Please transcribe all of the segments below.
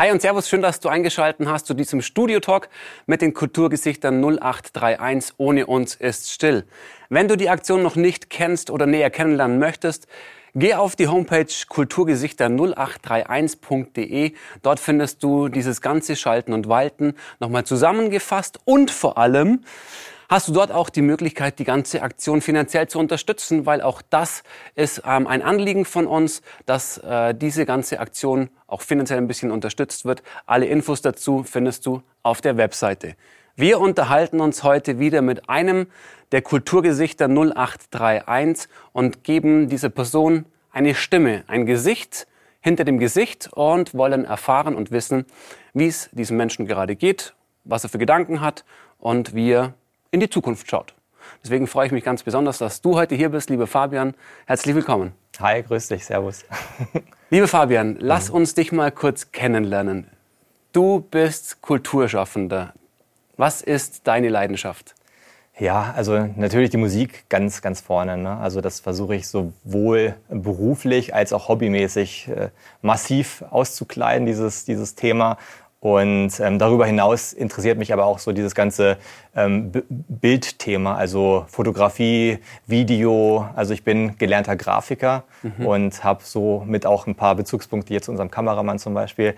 Hi und Servus, schön, dass du eingeschaltet hast zu diesem Studio-Talk mit den Kulturgesichtern 0831 Ohne uns ist still. Wenn du die Aktion noch nicht kennst oder näher kennenlernen möchtest, geh auf die Homepage kulturgesichter0831.de. Dort findest du dieses ganze Schalten und Walten nochmal zusammengefasst und vor allem hast du dort auch die Möglichkeit, die ganze Aktion finanziell zu unterstützen, weil auch das ist ähm, ein Anliegen von uns, dass äh, diese ganze Aktion auch finanziell ein bisschen unterstützt wird. Alle Infos dazu findest du auf der Webseite. Wir unterhalten uns heute wieder mit einem der Kulturgesichter 0831 und geben dieser Person eine Stimme, ein Gesicht hinter dem Gesicht und wollen erfahren und wissen, wie es diesem Menschen gerade geht, was er für Gedanken hat und wie er in die Zukunft schaut. Deswegen freue ich mich ganz besonders, dass du heute hier bist, liebe Fabian. Herzlich willkommen. Hi, grüß dich, servus. Liebe Fabian, lass uns dich mal kurz kennenlernen. Du bist Kulturschaffender. Was ist deine Leidenschaft? Ja, also natürlich die Musik ganz, ganz vorne. Ne? Also das versuche ich sowohl beruflich als auch hobbymäßig äh, massiv auszukleiden, dieses, dieses Thema. Und ähm, darüber hinaus interessiert mich aber auch so dieses ganze ähm, Bildthema, also Fotografie, Video. Also ich bin gelernter Grafiker mhm. und habe somit auch ein paar Bezugspunkte jetzt zu unserem Kameramann zum Beispiel.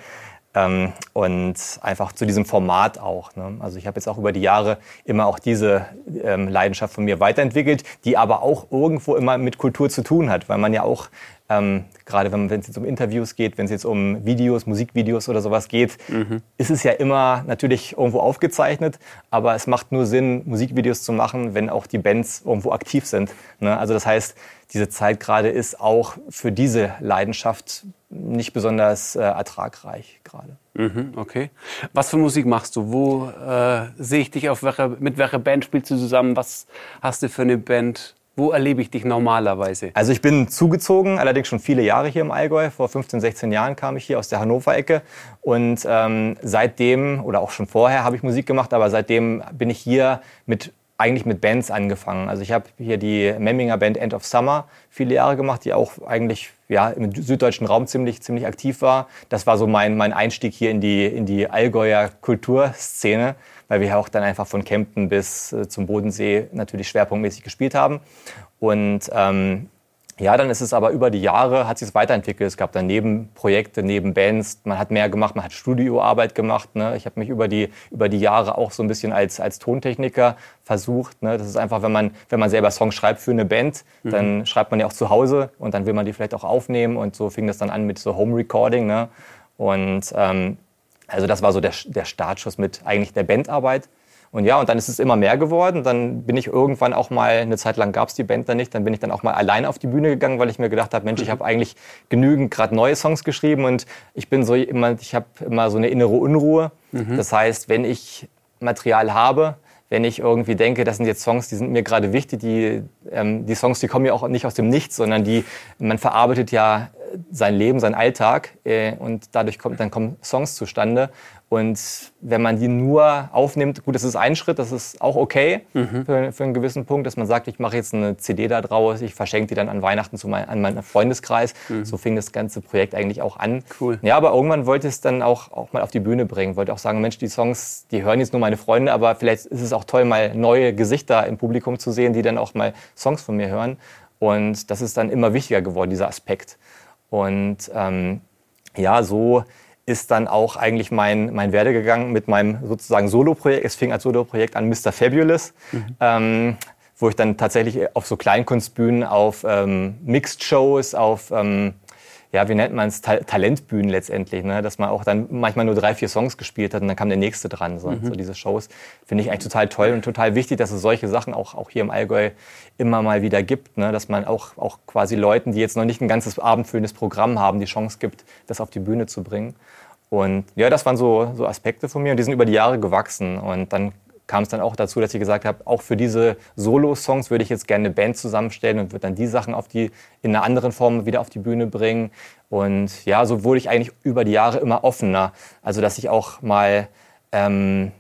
Ähm, und einfach zu diesem Format auch. Ne? Also ich habe jetzt auch über die Jahre immer auch diese ähm, Leidenschaft von mir weiterentwickelt, die aber auch irgendwo immer mit Kultur zu tun hat, weil man ja auch ähm, gerade wenn es jetzt um Interviews geht, wenn es jetzt um Videos, Musikvideos oder sowas geht, mhm. ist es ja immer natürlich irgendwo aufgezeichnet, aber es macht nur Sinn, Musikvideos zu machen, wenn auch die Bands irgendwo aktiv sind. Ne? Also das heißt, diese Zeit gerade ist auch für diese Leidenschaft nicht besonders äh, ertragreich gerade. Mhm, okay. Was für Musik machst du? Wo äh, sehe ich dich auf welcher, mit welcher Band spielst du zusammen? Was hast du für eine Band? Wo erlebe ich dich normalerweise? Also ich bin zugezogen, allerdings schon viele Jahre hier im Allgäu. Vor 15, 16 Jahren kam ich hier aus der Hannover-Ecke. Und ähm, seitdem, oder auch schon vorher, habe ich Musik gemacht, aber seitdem bin ich hier mit eigentlich mit Bands angefangen. Also ich habe hier die Memminger Band End of Summer viele Jahre gemacht, die auch eigentlich ja, im süddeutschen Raum ziemlich, ziemlich aktiv war. Das war so mein, mein Einstieg hier in die, in die Allgäuer Kulturszene weil wir ja auch dann einfach von Kempten bis äh, zum Bodensee natürlich schwerpunktmäßig gespielt haben. Und ähm, ja, dann ist es aber über die Jahre, hat sich es weiterentwickelt. Es gab dann Nebenprojekte, Nebenbands. Man hat mehr gemacht, man hat Studioarbeit gemacht. Ne? Ich habe mich über die, über die Jahre auch so ein bisschen als, als Tontechniker versucht. Ne? Das ist einfach, wenn man, wenn man selber Songs schreibt für eine Band, mhm. dann schreibt man ja auch zu Hause und dann will man die vielleicht auch aufnehmen. Und so fing das dann an mit so Home Recording. Ne? Und ähm, also das war so der, der Startschuss mit eigentlich der Bandarbeit. Und ja, und dann ist es immer mehr geworden. Dann bin ich irgendwann auch mal, eine Zeit lang gab es die Band dann nicht, dann bin ich dann auch mal allein auf die Bühne gegangen, weil ich mir gedacht habe, Mensch, ich habe eigentlich genügend gerade neue Songs geschrieben und ich bin so immer, ich habe immer so eine innere Unruhe. Mhm. Das heißt, wenn ich Material habe, wenn ich irgendwie denke, das sind jetzt Songs, die sind mir gerade wichtig, die, ähm, die Songs, die kommen ja auch nicht aus dem Nichts, sondern die, man verarbeitet ja sein Leben, sein Alltag äh, und dadurch kommt, dann kommen Songs zustande. Und wenn man die nur aufnimmt, gut, das ist ein Schritt, das ist auch okay mhm. für, für, einen gewissen Punkt, dass man sagt, ich mache jetzt eine CD da draus, ich verschenke die dann an Weihnachten zu mein, an meinen Freundeskreis. Mhm. So fing das ganze Projekt eigentlich auch an. Cool. Ja, aber irgendwann wollte ich es dann auch, auch mal auf die Bühne bringen, wollte auch sagen, Mensch, die Songs, die hören jetzt nur meine Freunde, aber vielleicht ist es auch toll, mal neue Gesichter im Publikum zu sehen, die dann auch mal Songs von mir hören. Und das ist dann immer wichtiger geworden, dieser Aspekt. Und ähm, ja, so ist dann auch eigentlich mein, mein Werdegegangen mit meinem sozusagen Solo-Projekt. Es fing als Solo-Projekt an Mr. Fabulous, mhm. ähm, wo ich dann tatsächlich auf so Kleinkunstbühnen, auf ähm, Mixed-Shows, auf ähm, ja, wie nennt man es, Ta Talentbühnen letztendlich, ne? dass man auch dann manchmal nur drei, vier Songs gespielt hat und dann kam der nächste dran. So, mhm. so diese Shows finde ich eigentlich total toll und total wichtig, dass es solche Sachen auch, auch hier im Allgäu immer mal wieder gibt, ne? dass man auch, auch quasi Leuten, die jetzt noch nicht ein ganzes abendfüllendes Programm haben, die Chance gibt, das auf die Bühne zu bringen. Und ja, das waren so, so Aspekte von mir und die sind über die Jahre gewachsen. Und dann kam es dann auch dazu, dass ich gesagt habe, auch für diese Solo-Songs würde ich jetzt gerne eine Band zusammenstellen und würde dann die Sachen auf die, in einer anderen Form wieder auf die Bühne bringen. Und ja, so wurde ich eigentlich über die Jahre immer offener. Also, dass ich auch mal ähm,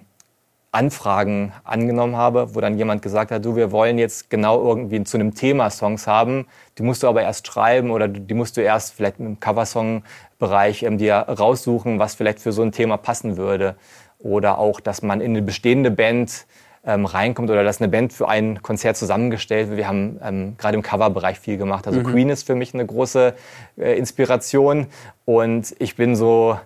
Anfragen angenommen habe, wo dann jemand gesagt hat, du, wir wollen jetzt genau irgendwie zu einem Thema Songs haben, die musst du aber erst schreiben oder die musst du erst vielleicht im Coversong-Bereich ähm, dir raussuchen, was vielleicht für so ein Thema passen würde. Oder auch, dass man in eine bestehende Band ähm, reinkommt oder dass eine Band für ein Konzert zusammengestellt wird. Wir haben ähm, gerade im Coverbereich viel gemacht. Also mhm. Queen ist für mich eine große äh, Inspiration und ich bin so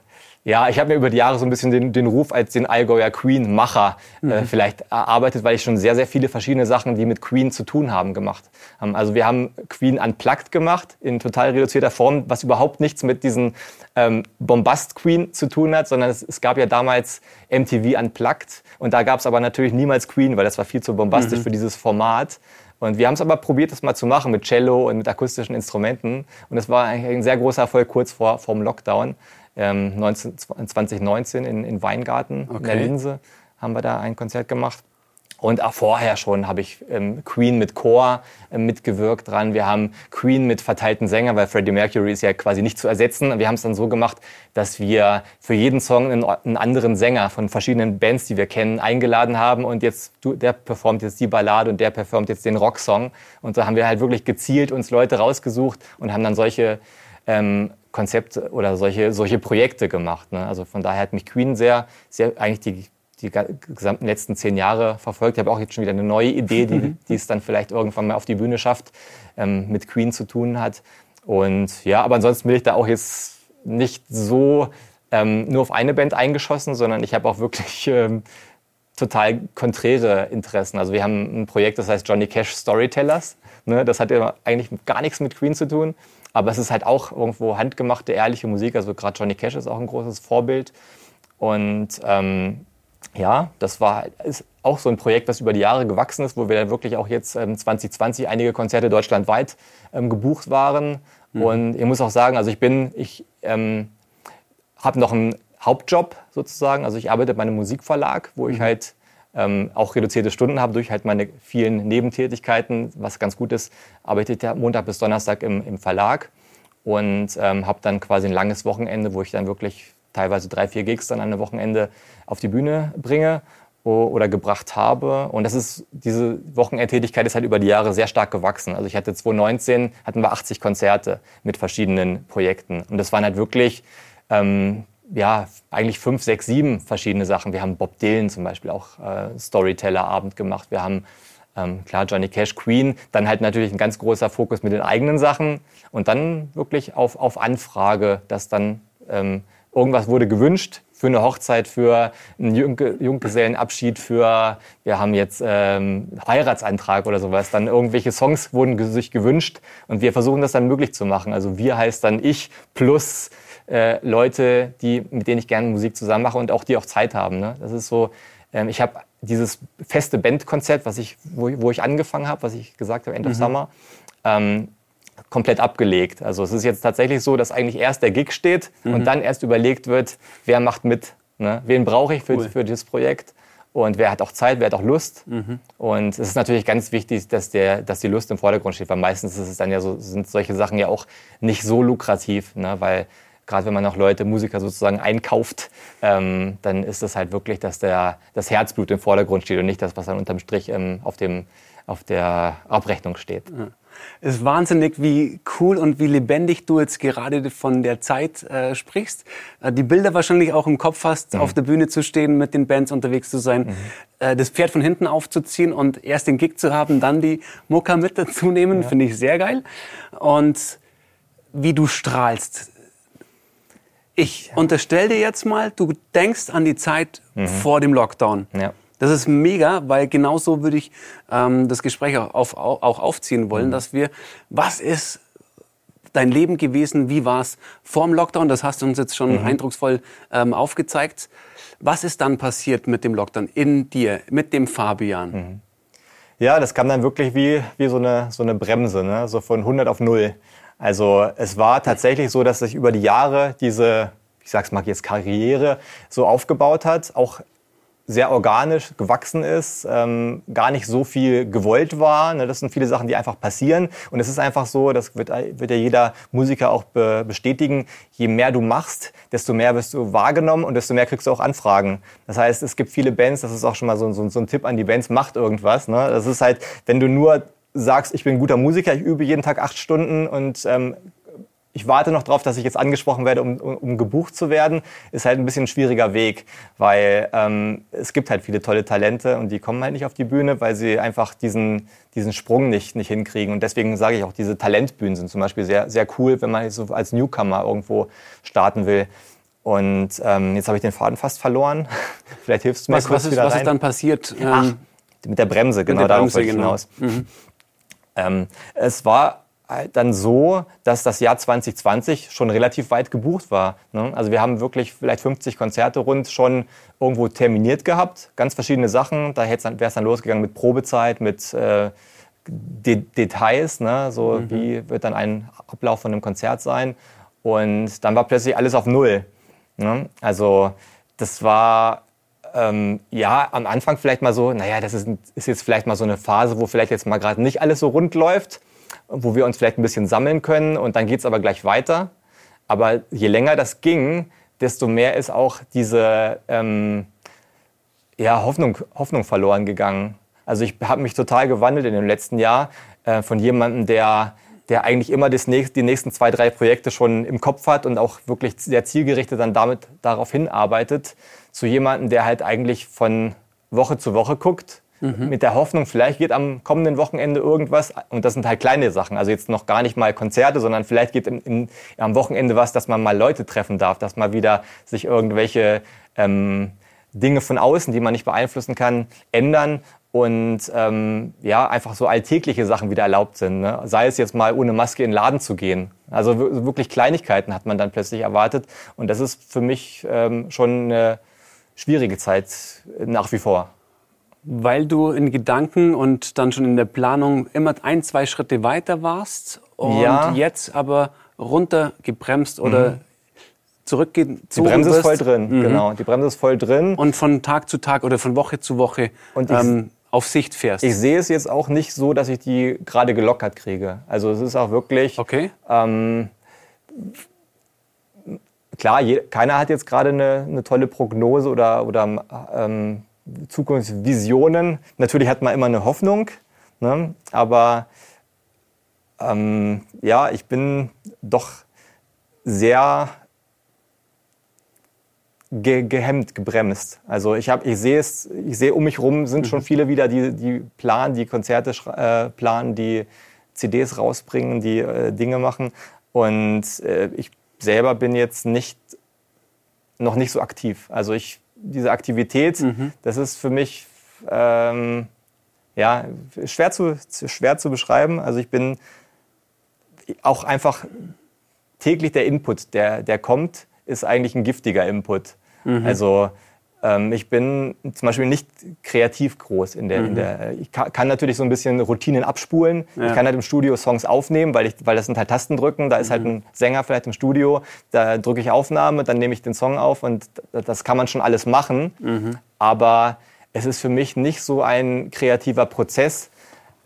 ja, ich habe mir über die Jahre so ein bisschen den, den Ruf als den Allgäuer Queen-Macher äh, mhm. vielleicht erarbeitet, weil ich schon sehr, sehr viele verschiedene Sachen, die mit Queen zu tun haben, gemacht habe. Also wir haben Queen Unplugged gemacht, in total reduzierter Form, was überhaupt nichts mit diesen ähm, Bombast-Queen zu tun hat, sondern es, es, gab ja damals MTV Unplugged und da gab es aber natürlich niemals Queen, weil das war viel zu bombastisch mhm. für dieses Format. Und wir haben es aber probiert, das mal zu machen mit Cello und mit akustischen Instrumenten. Und das war eigentlich ein sehr großer Erfolg kurz vor, vor dem Lockdown ähm, 19, 2019 in, in Weingarten okay. in der Linse haben wir da ein Konzert gemacht. Und auch vorher schon habe ich ähm, Queen mit Chor äh, mitgewirkt dran. Wir haben Queen mit verteilten Sängern, weil Freddie Mercury ist ja quasi nicht zu ersetzen. Wir haben es dann so gemacht, dass wir für jeden Song einen, einen, anderen Sänger von verschiedenen Bands, die wir kennen, eingeladen haben. Und jetzt, du, der performt jetzt die Ballade und der performt jetzt den Rocksong. Und da haben wir halt wirklich gezielt uns Leute rausgesucht und haben dann solche ähm, Konzepte oder solche, solche Projekte gemacht. Ne? Also von daher hat mich Queen sehr, sehr eigentlich die, die gesamten letzten zehn Jahre verfolgt. Ich habe auch jetzt schon wieder eine neue Idee, die, die es dann vielleicht irgendwann mal auf die Bühne schafft, ähm, mit Queen zu tun hat. Und ja, aber ansonsten bin ich da auch jetzt nicht so ähm, nur auf eine Band eingeschossen, sondern ich habe auch wirklich ähm, total konträre Interessen. Also wir haben ein Projekt, das heißt Johnny Cash Storytellers. Ne? Das hat ja eigentlich gar nichts mit Queen zu tun. Aber es ist halt auch irgendwo handgemachte, ehrliche Musik. Also gerade Johnny Cash ist auch ein großes Vorbild. Und ähm, ja, das war ist auch so ein Projekt, was über die Jahre gewachsen ist, wo wir dann wirklich auch jetzt ähm, 2020 einige Konzerte deutschlandweit ähm, gebucht waren. Mhm. Und ich muss auch sagen, also ich bin, ich ähm, habe noch einen Hauptjob sozusagen. Also ich arbeite bei einem Musikverlag, wo ich mhm. halt ähm, auch reduzierte Stunden habe durch halt meine vielen Nebentätigkeiten. Was ganz gut ist, arbeite ich Montag bis Donnerstag im, im Verlag und ähm, habe dann quasi ein langes Wochenende, wo ich dann wirklich teilweise drei, vier Gigs dann an einem Wochenende auf die Bühne bringe oder gebracht habe. Und das ist, diese Wochenendtätigkeit ist halt über die Jahre sehr stark gewachsen. Also ich hatte 2019, hatten wir 80 Konzerte mit verschiedenen Projekten. Und das waren halt wirklich ähm, ja, eigentlich fünf, sechs, sieben verschiedene Sachen. Wir haben Bob Dylan zum Beispiel auch äh, Storyteller-Abend gemacht. Wir haben ähm, klar Johnny Cash, Queen. Dann halt natürlich ein ganz großer Fokus mit den eigenen Sachen. Und dann wirklich auf, auf Anfrage, dass dann ähm, irgendwas wurde gewünscht für eine Hochzeit, für einen Jungge Junggesellenabschied, für, wir haben jetzt ähm, Heiratsantrag oder sowas. Dann irgendwelche Songs wurden sich gewünscht und wir versuchen das dann möglich zu machen. Also wir heißt dann ich plus äh, Leute, die, mit denen ich gerne Musik zusammen mache und auch die auch Zeit haben. Ne? Das ist so, ähm, ich habe dieses feste Bandkonzept, was ich, wo, wo ich angefangen habe, was ich gesagt habe, End of mhm. Summer, ähm, komplett abgelegt. Also es ist jetzt tatsächlich so, dass eigentlich erst der Gig steht mhm. und dann erst überlegt wird, wer macht mit, ne? wen brauche ich für, cool. für dieses Projekt und wer hat auch Zeit, wer hat auch Lust. Mhm. Und es ist natürlich ganz wichtig, dass, der, dass die Lust im Vordergrund steht, weil meistens ist es dann ja so, sind solche Sachen ja auch nicht so lukrativ, ne? weil gerade wenn man auch Leute, Musiker sozusagen einkauft, ähm, dann ist es halt wirklich, dass der, das Herzblut im Vordergrund steht und nicht das, was dann unterm Strich ähm, auf, dem, auf der Abrechnung steht. Ja. Es ist wahnsinnig, wie cool und wie lebendig du jetzt gerade von der Zeit äh, sprichst. Äh, die Bilder wahrscheinlich auch im Kopf hast, mhm. auf der Bühne zu stehen, mit den Bands unterwegs zu sein, mhm. äh, das Pferd von hinten aufzuziehen und erst den Gig zu haben, dann die Mucka mit dazu nehmen, ja. finde ich sehr geil. Und wie du strahlst. Ich ja. unterstelle dir jetzt mal, du denkst an die Zeit mhm. vor dem Lockdown. Ja. Das ist mega, weil genauso würde ich ähm, das Gespräch auch, auf, auch aufziehen wollen, mhm. dass wir, was ist dein Leben gewesen, wie war es vor dem Lockdown, das hast du uns jetzt schon mhm. eindrucksvoll ähm, aufgezeigt. Was ist dann passiert mit dem Lockdown in dir, mit dem Fabian? Mhm. Ja, das kam dann wirklich wie, wie so, eine, so eine Bremse, ne? so von 100 auf 0. Also es war tatsächlich so, dass sich über die Jahre diese, ich sag's mal jetzt Karriere so aufgebaut hat, auch sehr organisch gewachsen ist, ähm, gar nicht so viel gewollt war. Ne? Das sind viele Sachen, die einfach passieren. Und es ist einfach so, das wird, wird ja jeder Musiker auch be bestätigen, je mehr du machst, desto mehr wirst du wahrgenommen und desto mehr kriegst du auch Anfragen. Das heißt, es gibt viele Bands, das ist auch schon mal so, so, so ein Tipp an die Bands, macht irgendwas. Ne? Das ist halt, wenn du nur sagst, ich bin ein guter Musiker, ich übe jeden Tag acht Stunden und ähm, ich warte noch darauf, dass ich jetzt angesprochen werde, um, um, gebucht zu werden, ist halt ein bisschen ein schwieriger Weg, weil ähm, es gibt halt viele tolle Talente und die kommen halt nicht auf die Bühne, weil sie einfach diesen, diesen Sprung nicht, nicht hinkriegen. Und deswegen sage ich auch, diese Talentbühnen sind zum Beispiel sehr, sehr cool, wenn man so als Newcomer irgendwo starten will. Und ähm, jetzt habe ich den Faden fast verloren. Vielleicht hilfst du mir was, kurz was ist, wieder Was rein. ist dann passiert? Ach, ähm, mit der Bremse, genau, der Bremse, darauf genau. hinaus. Mhm. Ähm, es war dann so, dass das Jahr 2020 schon relativ weit gebucht war. Ne? Also wir haben wirklich vielleicht 50 Konzerte rund schon irgendwo terminiert gehabt, ganz verschiedene Sachen. Da wäre es dann losgegangen mit Probezeit, mit äh, De Details, ne? so mhm. wie wird dann ein Ablauf von einem Konzert sein. Und dann war plötzlich alles auf Null. Ne? Also das war ähm, ja am Anfang vielleicht mal so, naja, das ist, ist jetzt vielleicht mal so eine Phase, wo vielleicht jetzt mal gerade nicht alles so rund läuft wo wir uns vielleicht ein bisschen sammeln können und dann geht es aber gleich weiter. Aber je länger das ging, desto mehr ist auch diese ähm, ja, Hoffnung, Hoffnung verloren gegangen. Also ich habe mich total gewandelt in dem letzten Jahr äh, von jemandem, der, der eigentlich immer das nächst, die nächsten zwei, drei Projekte schon im Kopf hat und auch wirklich sehr zielgerichtet dann damit darauf hinarbeitet, zu jemandem, der halt eigentlich von Woche zu Woche guckt mhm. mit der Hoffnung, vielleicht geht am kommenden Wochenende irgendwas. Und das sind halt kleine Sachen. Also jetzt noch gar nicht mal Konzerte, sondern vielleicht geht im, im, am Wochenende was, dass man mal Leute treffen darf, dass mal wieder sich irgendwelche ähm, Dinge von außen, die man nicht beeinflussen kann, ändern und ähm, ja, einfach so alltägliche Sachen wieder erlaubt sind. Ne? Sei es jetzt mal ohne Maske in den Laden zu gehen. Also wirklich Kleinigkeiten hat man dann plötzlich erwartet. Und das ist für mich ähm, schon eine schwierige Zeit nach wie vor weil du in Gedanken und dann schon in der Planung immer ein, zwei Schritte weiter warst und ja. jetzt aber runtergebremst oder mhm. zurückgezogen Die Bremse ist voll drin, mhm. genau. Die Bremse ist voll drin. Und von Tag zu Tag oder von Woche zu Woche und ähm, auf Sicht fährst. Ich sehe es jetzt auch nicht so, dass ich die gerade gelockert kriege. Also es ist auch wirklich... Okay. Ähm, klar, je, keiner hat jetzt gerade eine, eine tolle Prognose oder, oder ähm, Zukunftsvisionen. Natürlich hat man immer eine Hoffnung, ne? aber ähm, ja, ich bin doch sehr ge gehemmt, gebremst. Also ich, hab, ich sehe es, ich sehe um mich rum sind schon mhm. viele wieder, die, die planen, die Konzerte äh, planen, die CDs rausbringen, die äh, Dinge machen. Und äh, ich selber bin jetzt nicht noch nicht so aktiv. Also ich diese Aktivität, mhm. das ist für mich ähm, ja, schwer, zu, schwer zu beschreiben. Also ich bin auch einfach täglich der Input, der, der kommt, ist eigentlich ein giftiger Input. Mhm. Also ähm, ich bin zum Beispiel nicht kreativ groß in der, mhm. in der ich kann, natürlich so ein bisschen Routinen abspulen. Ja. Ich kann halt im Studio Songs aufnehmen, weil, ich, weil das sind halt Tastendrücken. Da ist halt mhm. halt ein Sänger vielleicht im Studio, da drücke ich Aufnahme, dann nehme ich den Song auf und das kann man schon alles machen. Mhm. Aber es ist für mich nicht so ein kreativer Prozess,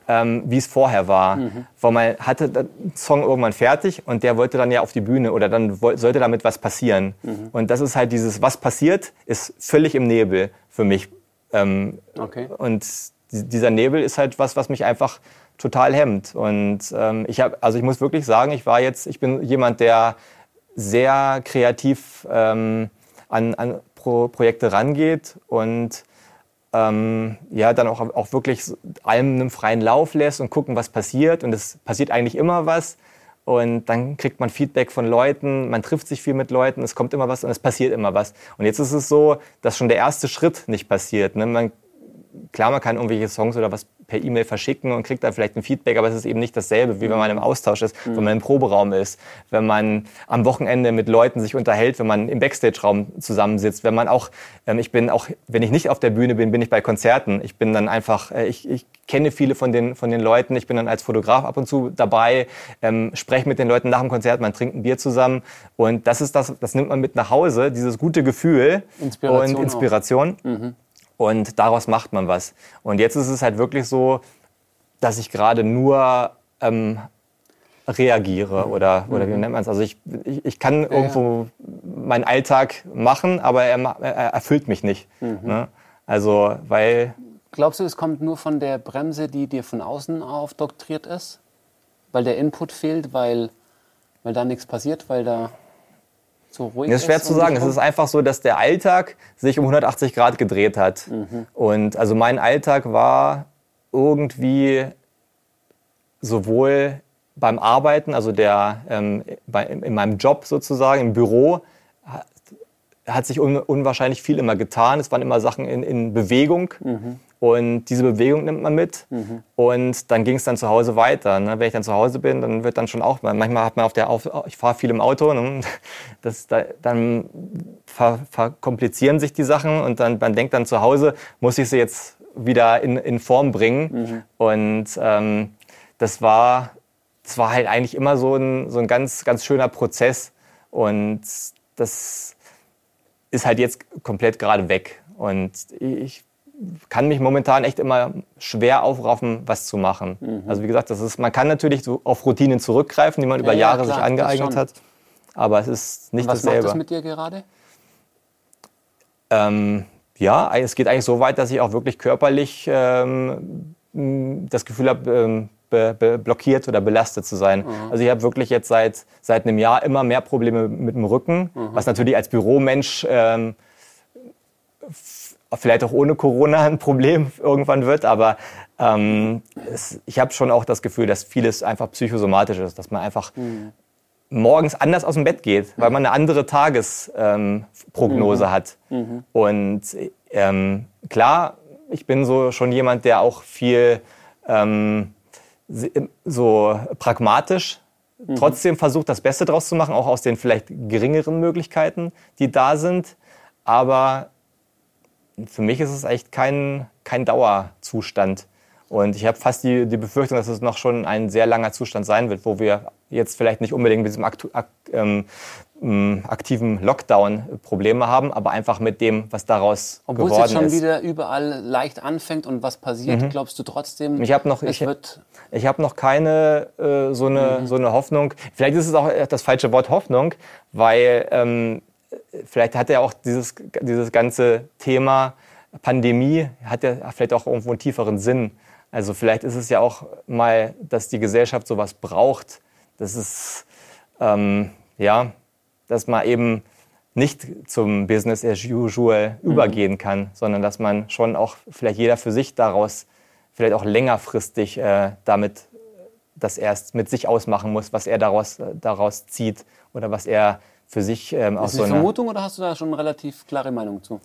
ähm, wie es vorher war. Mhm. Weil man hatte den Song irgendwann fertig und der wollte dann ja auf die Bühne oder dann sollte damit was passieren. Mhm. Und das ist halt dieses, was passiert, ist völlig im Nebel für mich. Ähm, okay. Und dieser Nebel ist halt was, was mich einfach total hemmt. Und ähm, ich habe, also ich muss wirklich sagen, ich war jetzt, ich bin jemand, der sehr kreativ ähm, an, an Pro Projekte rangeht und ähm, ja, dann auch, auch wirklich allem einen freien Lauf lässt und gucken, was passiert. Und es passiert eigentlich immer was. Und dann kriegt man Feedback von Leuten, man trifft sich viel mit Leuten, es kommt immer was und es passiert immer was. Und jetzt ist es so, dass schon der erste Schritt nicht passiert. Ne? Man, klar, man kann irgendwelche Songs oder was per E-Mail verschicken und kriegt dann vielleicht ein Feedback, aber es ist eben nicht dasselbe, wie wenn man im Austausch ist, mhm. wenn man im Proberaum ist, wenn man am Wochenende mit Leuten sich unterhält, wenn man im Backstage-Raum zusammensitzt, wenn man auch, ähm, ich bin auch, wenn ich nicht auf der Bühne bin, bin ich bei Konzerten. Ich bin dann einfach, äh, ich, ich kenne viele von den, von den Leuten, ich bin dann als Fotograf ab und zu dabei, ähm, spreche mit den Leuten nach dem Konzert, man trinkt ein Bier zusammen und das ist das, das nimmt man mit nach Hause, dieses gute Gefühl Inspiration und Inspiration. Mhm. Und daraus macht man was. Und jetzt ist es halt wirklich so, dass ich gerade nur ähm, reagiere oder, oder wie mhm. nennt man es? Also ich, ich, ich kann ja, irgendwo ja. meinen Alltag machen, aber er, er erfüllt mich nicht. Mhm. Ne? Also, weil... Glaubst du, es kommt nur von der Bremse, die dir von außen aufdoktriert ist? Weil der Input fehlt, weil, weil da nichts passiert, weil da so ruhig ist? Das ist schwer zu sagen. Es ist einfach so, dass der Alltag sich um 180 Grad gedreht hat. Mhm. Und also mein Alltag war irgendwie sowohl beim Arbeiten, also der, ähm, bei, in meinem Job sozusagen, im Büro, hat sich un, unwahrscheinlich viel immer getan. Es waren immer Sachen in, in Bewegung. Mhm. Und diese Bewegung nimmt man mit. Mhm. Und dann ging es dann zu Hause weiter. Ne? Wenn ich dann zu Hause bin, dann wird dann schon auch, manchmal hat man auf der, auf, ich fahre viel im Auto, ne? das, da, dann ver, verkomplizieren sich die Sachen und dann, man denkt dann zu Hause, muss ich sie jetzt wieder in, in Form bringen. Mhm. Und ähm, das war es war halt eigentlich immer so ein, so ein ganz, ganz schöner Prozess. Und das ist halt jetzt komplett gerade weg. Und ich kann mich momentan echt immer schwer aufraffen, was zu machen. Mhm. Also wie gesagt, das ist, man kann natürlich so auf Routinen zurückgreifen, die man ja, über Jahre ja, klar, sich angeeignet hat. Aber es ist nicht was dasselbe. Was macht das mit dir gerade? Ähm, ja, es geht eigentlich so weit, dass ich auch wirklich körperlich ähm, das Gefühl habe, ähm, be, be blockiert oder belastet zu sein. Mhm. Also ich habe wirklich jetzt seit, seit einem Jahr immer mehr Probleme mit dem Rücken, mhm. was natürlich als Büromensch ähm, vielleicht auch ohne Corona ein Problem irgendwann wird, aber ähm, es, ich habe schon auch das Gefühl, dass vieles einfach psychosomatisch ist, dass man einfach mhm. morgens anders aus dem Bett geht, weil man eine andere Tagesprognose ähm, hat. Mhm. Und ähm, klar, ich bin so schon jemand, der auch viel ähm, so pragmatisch mhm. trotzdem versucht, das Beste draus zu machen, auch aus den vielleicht geringeren Möglichkeiten, die da sind. Aber für mich ist es echt kein, kein Dauerzustand. Und ich habe fast die, die Befürchtung, dass es noch schon ein sehr langer Zustand sein wird, wo wir jetzt vielleicht nicht unbedingt mit diesem aktu ak ähm, aktiven Lockdown Probleme haben, aber einfach mit dem, was daraus Obwohl geworden es jetzt schon ist. wieder überall leicht anfängt und was passiert, mhm. glaubst du trotzdem? Ich habe noch, ich, ich habe noch keine äh, so eine mhm. so eine Hoffnung. Vielleicht ist es auch das falsche Wort Hoffnung, weil ähm, vielleicht hat ja auch dieses dieses ganze Thema Pandemie hat ja vielleicht auch irgendwo einen tieferen Sinn. Also vielleicht ist es ja auch mal, dass die Gesellschaft sowas braucht. Das ist ähm, ja dass man eben nicht zum Business as usual mhm. übergehen kann, sondern dass man schon auch vielleicht jeder für sich daraus vielleicht auch längerfristig äh, damit das erst mit sich ausmachen muss, was er daraus, äh, daraus zieht oder was er für sich ähm, aus so einer... Vermutung oder hast du da schon eine relativ klare Meinung zu?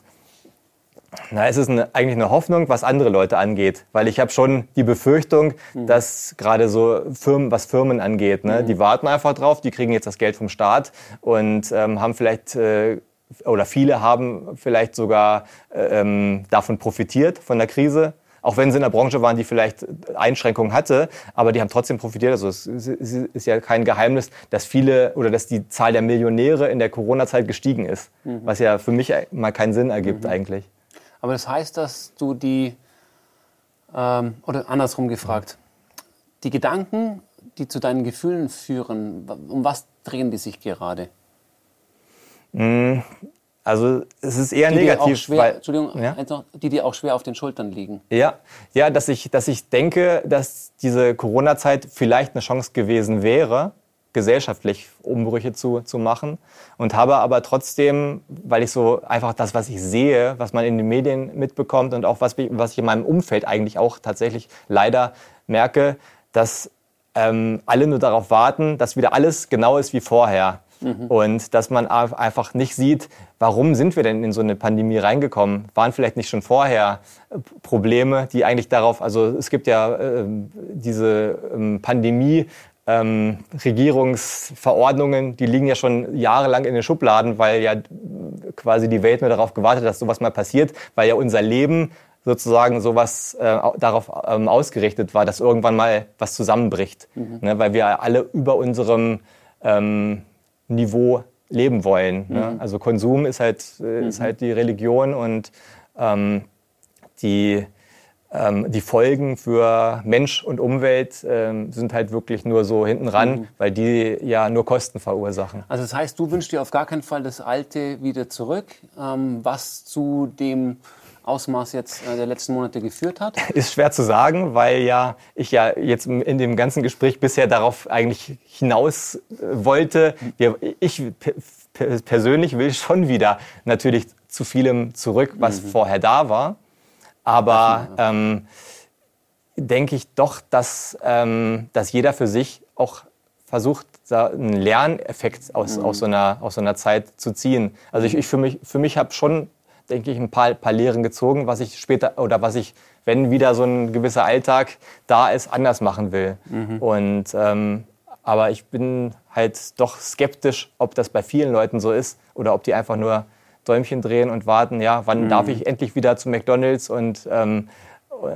Na, es ist eine, eigentlich eine Hoffnung, was andere Leute angeht, weil ich habe schon die Befürchtung, mhm. dass gerade so Firmen, was Firmen angeht, ne, mhm. die warten einfach drauf, die kriegen jetzt das Geld vom Staat und ähm, haben vielleicht äh, oder viele haben vielleicht sogar äh, ähm, davon profitiert von der Krise. Auch wenn sie in der Branche waren, die vielleicht Einschränkungen hatte, aber die haben trotzdem profitiert. Also es ist ja kein Geheimnis, dass viele oder dass die Zahl der Millionäre in der Corona-Zeit gestiegen ist, mhm. was ja für mich mal keinen Sinn ergibt mhm. eigentlich. Aber das heißt, dass du die, ähm, oder andersrum gefragt, die Gedanken, die zu deinen Gefühlen führen, um was drehen die sich gerade? Hm, also es ist eher die negativ. Schwer, weil, Entschuldigung, ja? noch, die dir auch schwer auf den Schultern liegen. Ja, ja dass, ich, dass ich denke, dass diese Corona-Zeit vielleicht eine Chance gewesen wäre, gesellschaftlich Umbrüche zu, zu machen und habe aber trotzdem, weil ich so einfach das, was ich sehe, was man in den Medien mitbekommt und auch was, was ich in meinem Umfeld eigentlich auch tatsächlich leider merke, dass ähm, alle nur darauf warten, dass wieder alles genau ist wie vorher. Mhm. Und dass man einfach nicht sieht, warum sind wir denn in so eine Pandemie reingekommen? Waren vielleicht nicht schon vorher äh, Probleme, die eigentlich darauf, also es gibt ja äh, diese ähm, Pandemie ähm, Regierungsverordnungen, die liegen ja schon jahrelang in den Schubladen, weil ja quasi die Welt nur darauf gewartet dass sowas mal passiert, weil ja unser Leben sozusagen sowas äh, darauf ähm, ausgerichtet war, dass irgendwann mal was zusammenbricht, mhm. ne, weil wir alle über unserem ähm, Niveau leben wollen. Ne? Mhm. Ne? Also Konsum ist halt, äh, mhm. ist halt die Religion und ähm, die, ähm, die Folgen für Mensch und Umwelt ähm, sind halt wirklich nur so hinten ran, mhm. weil die ja nur Kosten verursachen. Also das heißt, du wünschst dir auf gar keinen Fall das Alte wieder zurück, ähm, was zu dem Ausmaß jetzt äh, der letzten Monate geführt hat? Ist schwer zu sagen, weil ja ich ja jetzt in dem ganzen Gespräch bisher darauf eigentlich hinaus äh, wollte. Ich persönlich will schon wieder natürlich zu vielem zurück, was mhm. vorher da war. Aber ähm, denke ich doch, dass, ähm, dass jeder für sich auch versucht, einen Lerneffekt aus, mhm. aus, so einer, aus so einer Zeit zu ziehen. Also ich, ich für mich, für mich habe schon denke ich, ein paar, paar Lehren gezogen, was ich später oder was ich, wenn wieder so ein gewisser Alltag da ist, anders machen will. Mhm. Und ähm, aber ich bin halt doch skeptisch, ob das bei vielen Leuten so ist oder ob die einfach nur Däumchen drehen und warten, ja, wann mhm. darf ich endlich wieder zu McDonalds und, ähm,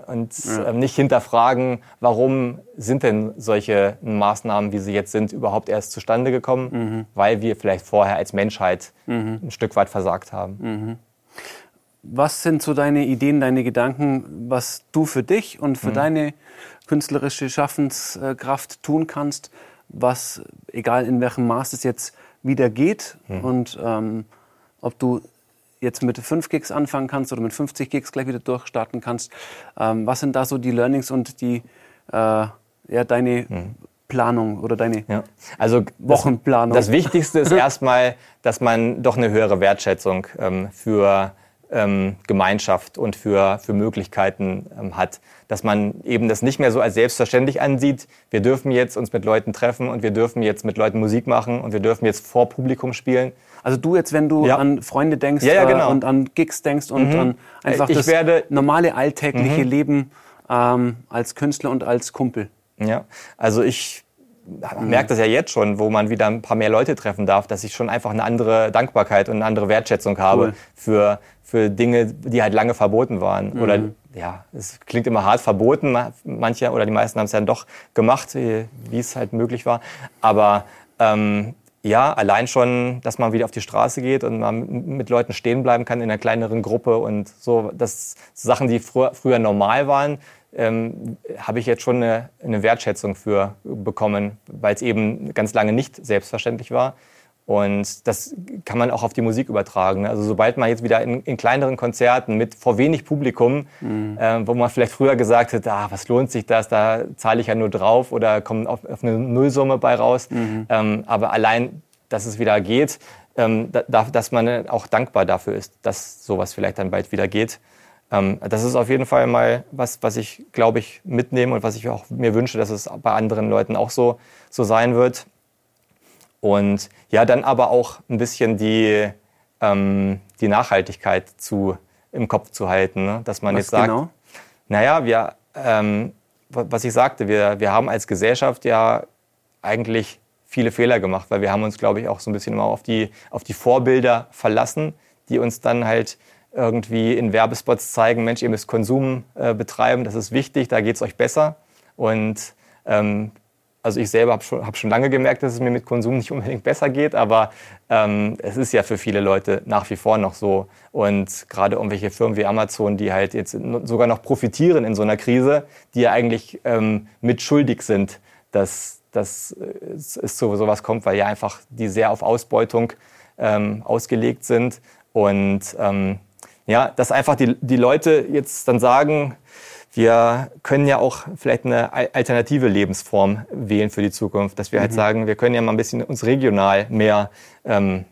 und ja. Ähm, nicht hinterfragen, warum sind denn solche Maßnahmen, wie sie jetzt sind, überhaupt erst zustande gekommen, mhm. weil wir vielleicht vorher als Menschheit mhm. ein Stück weit versagt haben. Was sind so deine Ideen, deine Gedanken, was du für dich und für mhm. deine künstlerische Schaffenskraft tun kannst, was, egal in welchem Maß es jetzt wieder geht mhm. und ähm, ob du jetzt mit 5 Gigs anfangen kannst oder mit 50 Gigs gleich wieder durchstarten kannst. Ähm, was sind da so die Learnings und die, äh, ja, deine mhm. Planung oder deine ja. also Wochenplanung? Das, das Wichtigste ist erstmal, dass man doch eine höhere Wertschätzung ähm, für ähm, Gemeinschaft und für, für Möglichkeiten ähm, hat. Dass man eben das nicht mehr so als selbstverständlich ansieht. Wir dürfen jetzt uns mit Leuten treffen und wir dürfen jetzt mit Leuten Musik machen und wir dürfen jetzt vor Publikum spielen. Also du jetzt, wenn du ja. an Freunde denkst ja, ja, genau. äh, und an Gigs denkst und mhm. an einfach ich das werde, normale alltägliche mhm. Leben ähm, als Künstler und als Kumpel. Ja, also ich man merkt das ja jetzt schon, wo man wieder ein paar mehr Leute treffen darf, dass ich schon einfach eine andere Dankbarkeit und eine andere Wertschätzung habe cool. für, für Dinge, die halt lange verboten waren. Mhm. Oder ja, es klingt immer hart verboten, manche oder die meisten haben es dann doch gemacht, wie es halt möglich war. Aber ähm, ja, allein schon, dass man wieder auf die Straße geht und man mit Leuten stehen bleiben kann in einer kleineren Gruppe und so, das Sachen, die früher, früher normal waren, ähm, habe ich jetzt schon eine, eine Wertschätzung für bekommen, weil es eben ganz lange nicht selbstverständlich war. Und das kann man auch auf die Musik übertragen. Also sobald man jetzt wieder in, in kleineren Konzerten mit vor wenig Publikum, mhm. äh, wo man vielleicht früher gesagt hat, ah, was lohnt sich das, da zahle ich ja nur drauf oder komme auf, auf eine Nullsumme bei raus. Mhm. Ähm, aber allein, dass es wieder geht, ähm, da, dass man auch dankbar dafür ist, dass sowas vielleicht dann bald wieder geht. Ähm, das ist auf jeden Fall mal was, was ich, glaube ich, mitnehme und was ich auch mir wünsche, dass es bei anderen Leuten auch so, so sein wird. Und ja, dann aber auch ein bisschen die, ähm, die Nachhaltigkeit zu, im Kopf zu halten. Ne? Dass man was jetzt sagt, genau? naja, wir, ähm, was ich sagte, wir, wir haben als Gesellschaft ja eigentlich viele Fehler gemacht, weil wir haben uns, glaube ich, auch so ein bisschen immer auf die, auf die Vorbilder verlassen, die uns dann halt irgendwie in Werbespots zeigen, Mensch, ihr müsst Konsum äh, betreiben, das ist wichtig, da geht es euch besser. Und ähm, also ich selber habe schon, hab schon lange gemerkt, dass es mir mit Konsum nicht unbedingt besser geht, aber ähm, es ist ja für viele Leute nach wie vor noch so. Und gerade irgendwelche Firmen wie Amazon, die halt jetzt sogar noch profitieren in so einer Krise, die ja eigentlich ähm, mitschuldig sind, dass, dass es zu sowas kommt, weil ja einfach die sehr auf Ausbeutung ähm, ausgelegt sind. Und ähm, ja, dass einfach die, die Leute jetzt dann sagen, wir können ja auch vielleicht eine alternative Lebensform wählen für die Zukunft. Dass wir halt mhm. sagen, wir können ja mal ein bisschen uns regional mehr ähm,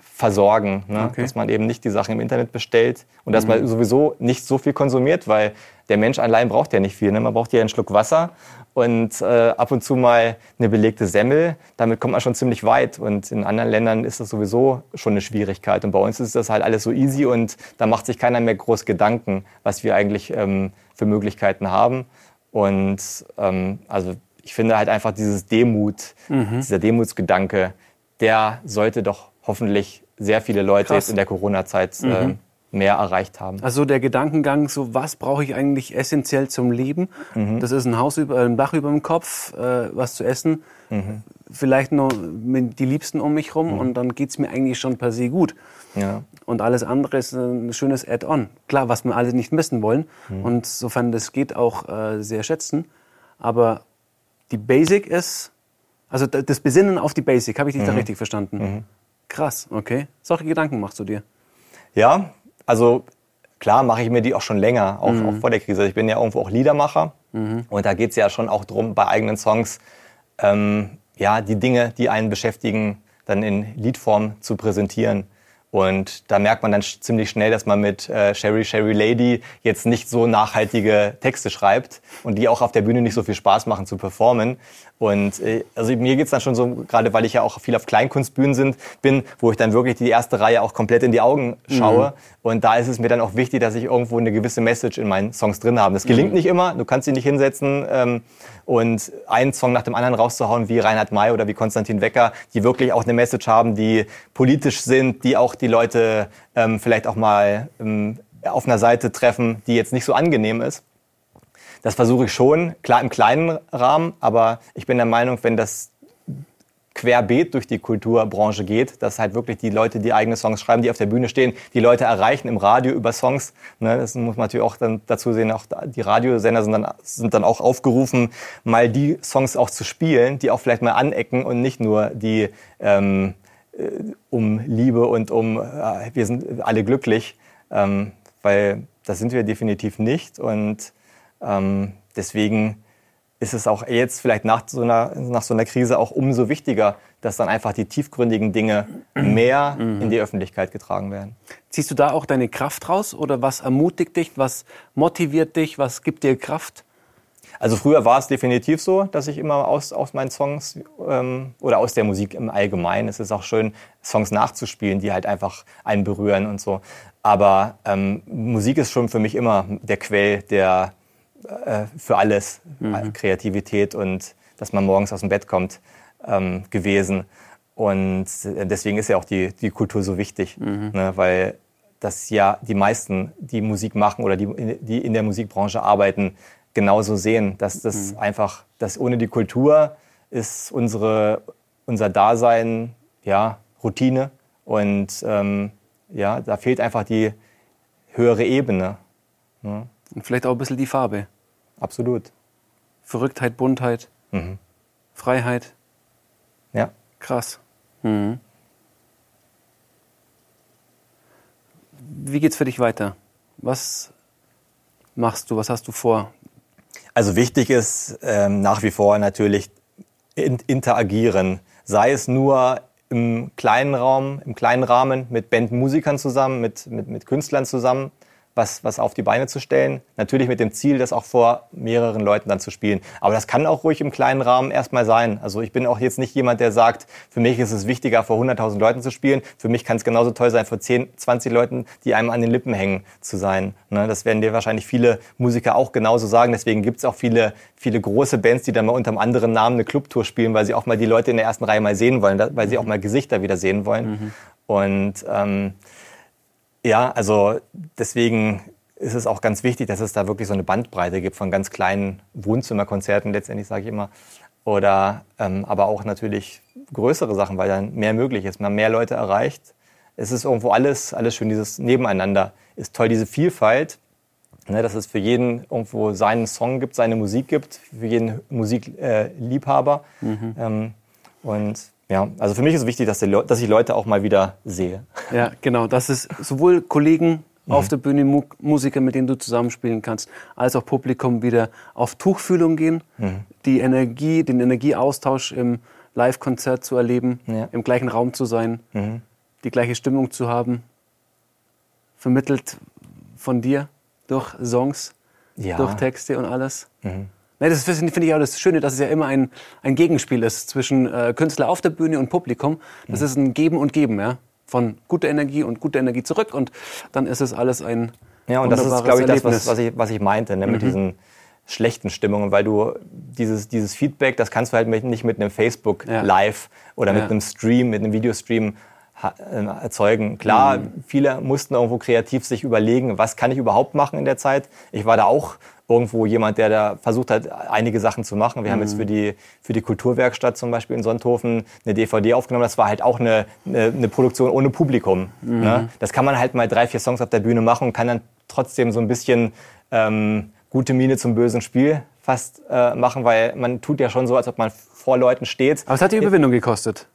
versorgen. Ne? Okay. Dass man eben nicht die Sachen im Internet bestellt und dass mhm. man sowieso nicht so viel konsumiert, weil der Mensch allein braucht ja nicht viel. Ne? Man braucht ja einen Schluck Wasser und äh, ab und zu mal eine belegte Semmel. Damit kommt man schon ziemlich weit. Und in anderen Ländern ist das sowieso schon eine Schwierigkeit. Und bei uns ist das halt alles so easy und da macht sich keiner mehr groß Gedanken, was wir eigentlich ähm, für Möglichkeiten haben. Und ähm, also ich finde halt einfach dieses Demut, mhm. dieser Demutsgedanke, der sollte doch hoffentlich sehr viele Leute Krass. jetzt in der Corona-Zeit äh, mhm. mehr erreicht haben. Also der Gedankengang, so was brauche ich eigentlich essentiell zum Leben? Mhm. Das ist ein Haus über, ein Dach über dem Kopf, äh, was zu essen, mhm. vielleicht mit die Liebsten um mich rum mhm. und dann geht es mir eigentlich schon per se gut. Ja. Und alles andere ist ein schönes Add-on. Klar, was wir alle nicht missen wollen mhm. und sofern das geht auch äh, sehr schätzen. Aber die Basic ist, also das Besinnen auf die Basic, habe ich dich da mhm. richtig verstanden? Krass, okay. Solche Gedanken machst du dir? Ja, also klar mache ich mir die auch schon länger, auch, mhm. auch vor der Krise. Ich bin ja irgendwo auch Liedermacher mhm. und da geht es ja schon auch darum, bei eigenen Songs ähm, ja, die Dinge, die einen beschäftigen, dann in Liedform zu präsentieren. Und da merkt man dann ziemlich schnell, dass man mit äh, Sherry Sherry Lady jetzt nicht so nachhaltige Texte schreibt und die auch auf der Bühne nicht so viel Spaß machen zu performen. Und äh, also mir geht's dann schon so, gerade weil ich ja auch viel auf Kleinkunstbühnen sind, bin, wo ich dann wirklich die erste Reihe auch komplett in die Augen schaue. Mhm. Und da ist es mir dann auch wichtig, dass ich irgendwo eine gewisse Message in meinen Songs drin habe. Das gelingt mhm. nicht immer, du kannst sie nicht hinsetzen ähm, und einen Song nach dem anderen rauszuhauen, wie Reinhard May oder wie Konstantin Wecker, die wirklich auch eine Message haben, die politisch sind, die auch die Leute ähm, vielleicht auch mal ähm, auf einer Seite treffen, die jetzt nicht so angenehm ist. Das versuche ich schon, klar im kleinen Rahmen, aber ich bin der Meinung, wenn das querbeet durch die Kulturbranche geht, dass halt wirklich die Leute, die eigene Songs schreiben, die auf der Bühne stehen, die Leute erreichen im Radio über Songs. Ne, das muss man natürlich auch dann dazu sehen, auch die Radiosender sind dann, sind dann auch aufgerufen, mal die Songs auch zu spielen, die auch vielleicht mal anecken und nicht nur die ähm, äh, um Liebe und um äh, wir sind alle glücklich, ähm, weil das sind wir definitiv nicht und ähm, deswegen ist es auch jetzt vielleicht nach so, einer, nach so einer Krise auch umso wichtiger, dass dann einfach die tiefgründigen Dinge mehr mhm. in die Öffentlichkeit getragen werden. Ziehst du da auch deine Kraft raus oder was ermutigt dich, was motiviert dich, was gibt dir Kraft? Also früher war es definitiv so, dass ich immer aus, aus meinen Songs ähm, oder aus der Musik im Allgemeinen, es ist auch schön, Songs nachzuspielen, die halt einfach einen berühren und so. Aber ähm, Musik ist schon für mich immer der Quell der, äh, für alles, mhm. Kreativität und dass man morgens aus dem Bett kommt, ähm, gewesen. Und deswegen ist ja auch die, die Kultur so wichtig, mhm. ne, weil das ja die meisten, die Musik machen oder die, die in der Musikbranche arbeiten, genauso sehen, dass das mhm. einfach, dass ohne die Kultur ist unsere, unser Dasein ja Routine und ähm, ja, da fehlt einfach die höhere Ebene. Ne? Und vielleicht auch ein bisschen die Farbe. Absolut. Verrücktheit, Buntheit, mhm. Freiheit. Ja. Krass. Mhm. Wie geht's für dich weiter? Was machst du? Was hast du vor? Also wichtig ist ähm, nach wie vor natürlich in, interagieren. Sei es nur im kleinen Raum, im kleinen Rahmen mit Bandmusikern zusammen, mit, mit, mit Künstlern zusammen was, was auf die Beine zu stellen. Natürlich mit dem Ziel, das auch vor mehreren Leuten dann zu spielen. Aber das kann auch ruhig im kleinen Rahmen erstmal sein. Also ich bin auch jetzt nicht jemand, der sagt, für mich ist es wichtiger, vor 100.000 Leuten zu spielen. Für mich kann es genauso toll sein, vor 10, 20 Leuten, die einem an den Lippen hängen, zu sein. Ne? Das werden dir wahrscheinlich viele Musiker auch genauso sagen. Deswegen gibt es auch viele, viele große Bands, die dann mal unter einem anderen Namen eine Clubtour spielen, weil sie auch mal die Leute in der ersten Reihe mal sehen wollen, weil sie auch mal Gesichter wieder sehen wollen. Mhm. Und ähm, ja, also deswegen ist es auch ganz wichtig, dass es da wirklich so eine Bandbreite gibt von ganz kleinen Wohnzimmerkonzerten letztendlich, sage ich immer. Oder ähm, aber auch natürlich größere Sachen, weil dann mehr möglich ist, man mehr Leute erreicht. Es ist irgendwo alles, alles schön, dieses Nebeneinander. Ist toll, diese Vielfalt, ne, dass es für jeden irgendwo seinen Song gibt, seine Musik gibt, für jeden Musikliebhaber. Äh, mhm. ähm, und ja, also für mich ist es wichtig, dass, die dass ich Leute auch mal wieder sehe. Ja, genau. Dass es sowohl Kollegen mhm. auf der Bühne, Mu Musiker, mit denen du zusammenspielen kannst, als auch Publikum wieder auf Tuchfühlung gehen, mhm. die Energie, den Energieaustausch im Live-Konzert zu erleben, ja. im gleichen Raum zu sein, mhm. die gleiche Stimmung zu haben, vermittelt von dir durch Songs, ja. durch Texte und alles. Mhm. Nee, das finde ich auch das Schöne, dass es ja immer ein, ein Gegenspiel ist zwischen äh, Künstler auf der Bühne und Publikum. Das mhm. ist ein Geben und Geben, ja. Von guter Energie und guter Energie zurück und dann ist es alles ein Ja, und das ist, glaube ich, das, was, was, ich, was ich meinte, ne, mit mhm. diesen schlechten Stimmungen, weil du dieses, dieses Feedback, das kannst du halt nicht mit einem Facebook ja. Live oder mit ja. einem Stream, mit einem Videostream erzeugen. Klar, mhm. viele mussten irgendwo kreativ sich überlegen, was kann ich überhaupt machen in der Zeit. Ich war da auch irgendwo jemand, der da versucht hat, einige Sachen zu machen. Wir mhm. haben jetzt mhm. für die, für die Kulturwerkstatt zum Beispiel in Sonthofen eine DVD aufgenommen. Das war halt auch eine, eine, eine Produktion ohne Publikum. Mhm. Ne? Das kann man halt mal drei, vier Songs auf der Bühne machen und kann dann trotzdem so ein bisschen ähm, gute Miene zum bösen Spiel fast äh, machen, weil man tut ja schon so, als ob man vor Leuten steht. Aber es hat die Überwindung gekostet.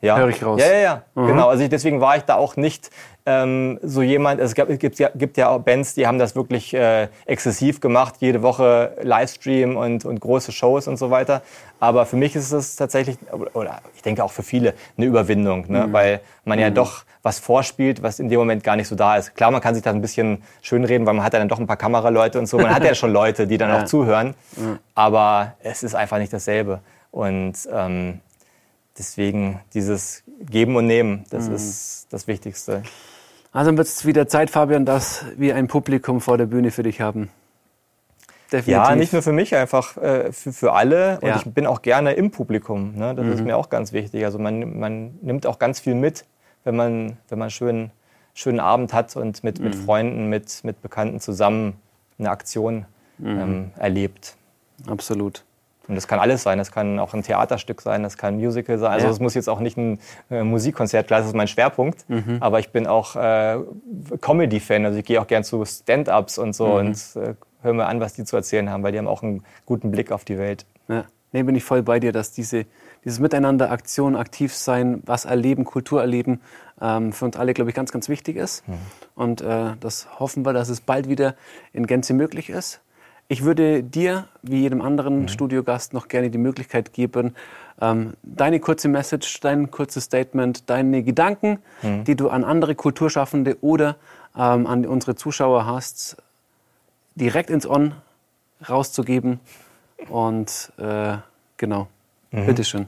Ja. Höre ich raus. Ja, ja, ja. Mhm. Genau. Also ich, deswegen war ich da auch nicht ähm, so jemand. Es, gab, es gibt, ja, gibt ja auch Bands, die haben das wirklich äh, exzessiv gemacht, jede Woche Livestream und, und große Shows und so weiter. Aber für mich ist es tatsächlich, oder ich denke auch für viele, eine Überwindung, ne? Mhm. weil man ja mhm. doch was vorspielt, was in dem Moment gar nicht so da ist. Klar, man kann sich das ein bisschen schönreden, weil man hat ja dann doch ein paar Kameraleute und so. Man hat ja schon Leute, die dann ja. auch zuhören. Aber es ist einfach nicht dasselbe. Und ähm, deswegen dieses Geben und Nehmen, das mhm. ist das Wichtigste. Also wird es wieder Zeit, Fabian, dass wir ein Publikum vor der Bühne für dich haben. Definitiv. Ja, nicht nur für mich, einfach äh, für, für alle. Und ja. ich bin auch gerne im Publikum. Ne? Das mhm. ist mir auch ganz wichtig. Also man, man nimmt auch ganz viel mit, wenn man, wenn man schön schönen Abend hat und mit, mhm. mit Freunden, mit, mit Bekannten zusammen eine Aktion mhm. ähm, erlebt. Absolut. Und das kann alles sein. Das kann auch ein Theaterstück sein, das kann ein Musical sein. Also es ja. muss jetzt auch nicht ein äh, Musikkonzert, klar, das ist mein Schwerpunkt. Mhm. Aber ich bin auch äh, Comedy-Fan. Also ich gehe auch gern zu Stand-ups und so mhm. und äh, höre mir an, was die zu erzählen haben, weil die haben auch einen guten Blick auf die Welt. Ja. Nee, bin ich voll bei dir, dass diese, dieses Miteinander, Aktion, aktiv sein, was erleben, Kultur erleben, ähm, für uns alle, glaube ich, ganz, ganz wichtig ist. Mhm. Und äh, das hoffen wir, dass es bald wieder in Gänze möglich ist. Ich würde dir, wie jedem anderen mhm. Studiogast, noch gerne die Möglichkeit geben, ähm, deine kurze Message, dein kurzes Statement, deine Gedanken, mhm. die du an andere Kulturschaffende oder ähm, an unsere Zuschauer hast, direkt ins On rauszugeben. Und äh, genau, mhm. bitteschön.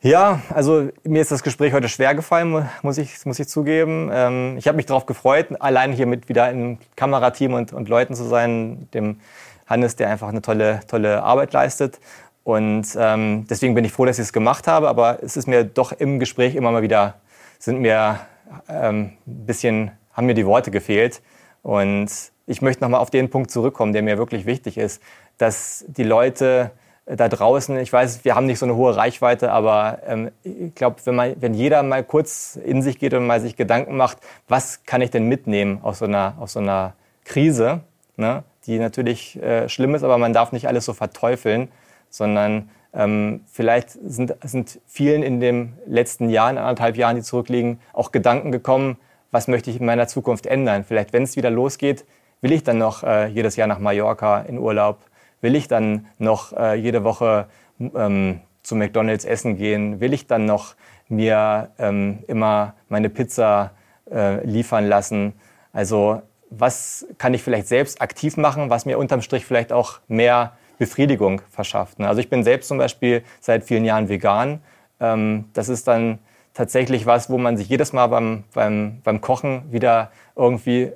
Ja, also mir ist das Gespräch heute schwer gefallen, muss ich, muss ich zugeben. Ähm, ich habe mich darauf gefreut, allein hier mit wieder im Kamerateam und, und Leuten zu sein, dem Hannes, der einfach eine tolle, tolle Arbeit leistet. Und ähm, deswegen bin ich froh, dass ich es gemacht habe. Aber es ist mir doch im Gespräch immer mal wieder, sind mir ähm, ein bisschen, haben mir die Worte gefehlt. Und ich möchte nochmal auf den Punkt zurückkommen, der mir wirklich wichtig ist, dass die Leute da draußen, ich weiß, wir haben nicht so eine hohe Reichweite, aber ähm, ich glaube, wenn, wenn jeder mal kurz in sich geht und mal sich Gedanken macht, was kann ich denn mitnehmen aus so einer, aus so einer Krise, ne, die natürlich äh, schlimm ist, aber man darf nicht alles so verteufeln, sondern ähm, vielleicht sind, sind vielen in den letzten Jahren, anderthalb Jahren, die zurückliegen, auch Gedanken gekommen, was möchte ich in meiner Zukunft ändern. Vielleicht, wenn es wieder losgeht, will ich dann noch äh, jedes Jahr nach Mallorca in Urlaub Will ich dann noch äh, jede Woche ähm, zu McDonald's essen gehen? Will ich dann noch mir ähm, immer meine Pizza äh, liefern lassen? Also was kann ich vielleicht selbst aktiv machen, was mir unterm Strich vielleicht auch mehr Befriedigung verschafft? Ne? Also ich bin selbst zum Beispiel seit vielen Jahren vegan. Ähm, das ist dann tatsächlich was, wo man sich jedes Mal beim, beim, beim Kochen wieder irgendwie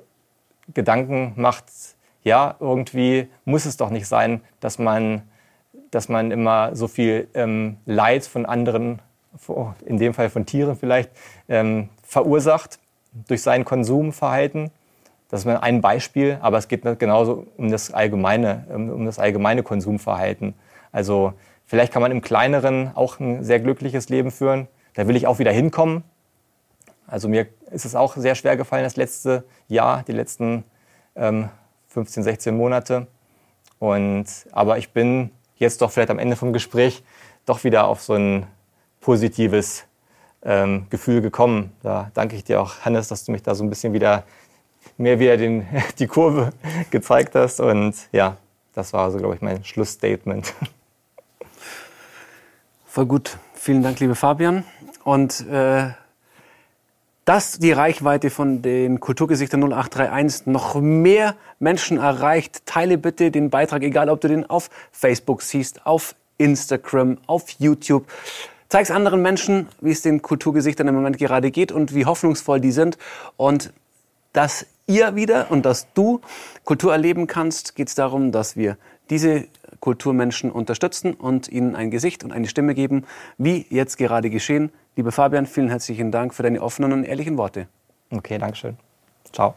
Gedanken macht, ja, irgendwie muss es doch nicht sein, dass man, dass man immer so viel ähm, Leid von anderen, in dem Fall von Tieren vielleicht, ähm, verursacht durch sein Konsumverhalten. Das ist ein Beispiel, aber es geht genauso um das allgemeine, um das allgemeine Konsumverhalten. Also vielleicht kann man im Kleineren auch ein sehr glückliches Leben führen. Da will ich auch wieder hinkommen. Also mir ist es auch sehr schwer gefallen das letzte Jahr, die letzten ähm, 15, 16 Monate. Und, aber ich bin jetzt doch vielleicht am Ende vom Gespräch doch wieder auf so ein positives ähm, Gefühl gekommen. Da danke ich dir auch, Hannes, dass du mich da so ein bisschen wieder mehr wieder den, die Kurve gezeigt hast. Und ja, das war so, glaube ich, mein Schlussstatement. Voll gut. Vielen Dank, liebe Fabian. Und äh, dass die Reichweite von den Kulturgesichtern 0831 noch mehr Menschen erreicht. Teile bitte den Beitrag, egal ob du den auf Facebook siehst, auf Instagram, auf YouTube. Zeig es anderen Menschen, wie es den Kulturgesichtern im Moment gerade geht und wie hoffnungsvoll die sind und dass ihr wieder und dass du Kultur erleben kannst, geht es darum, dass wir diese Kulturmenschen unterstützen und ihnen ein Gesicht und eine Stimme geben, wie jetzt gerade geschehen. Lieber Fabian, vielen herzlichen Dank für deine offenen und ehrlichen Worte. Okay, Dankeschön. Ciao.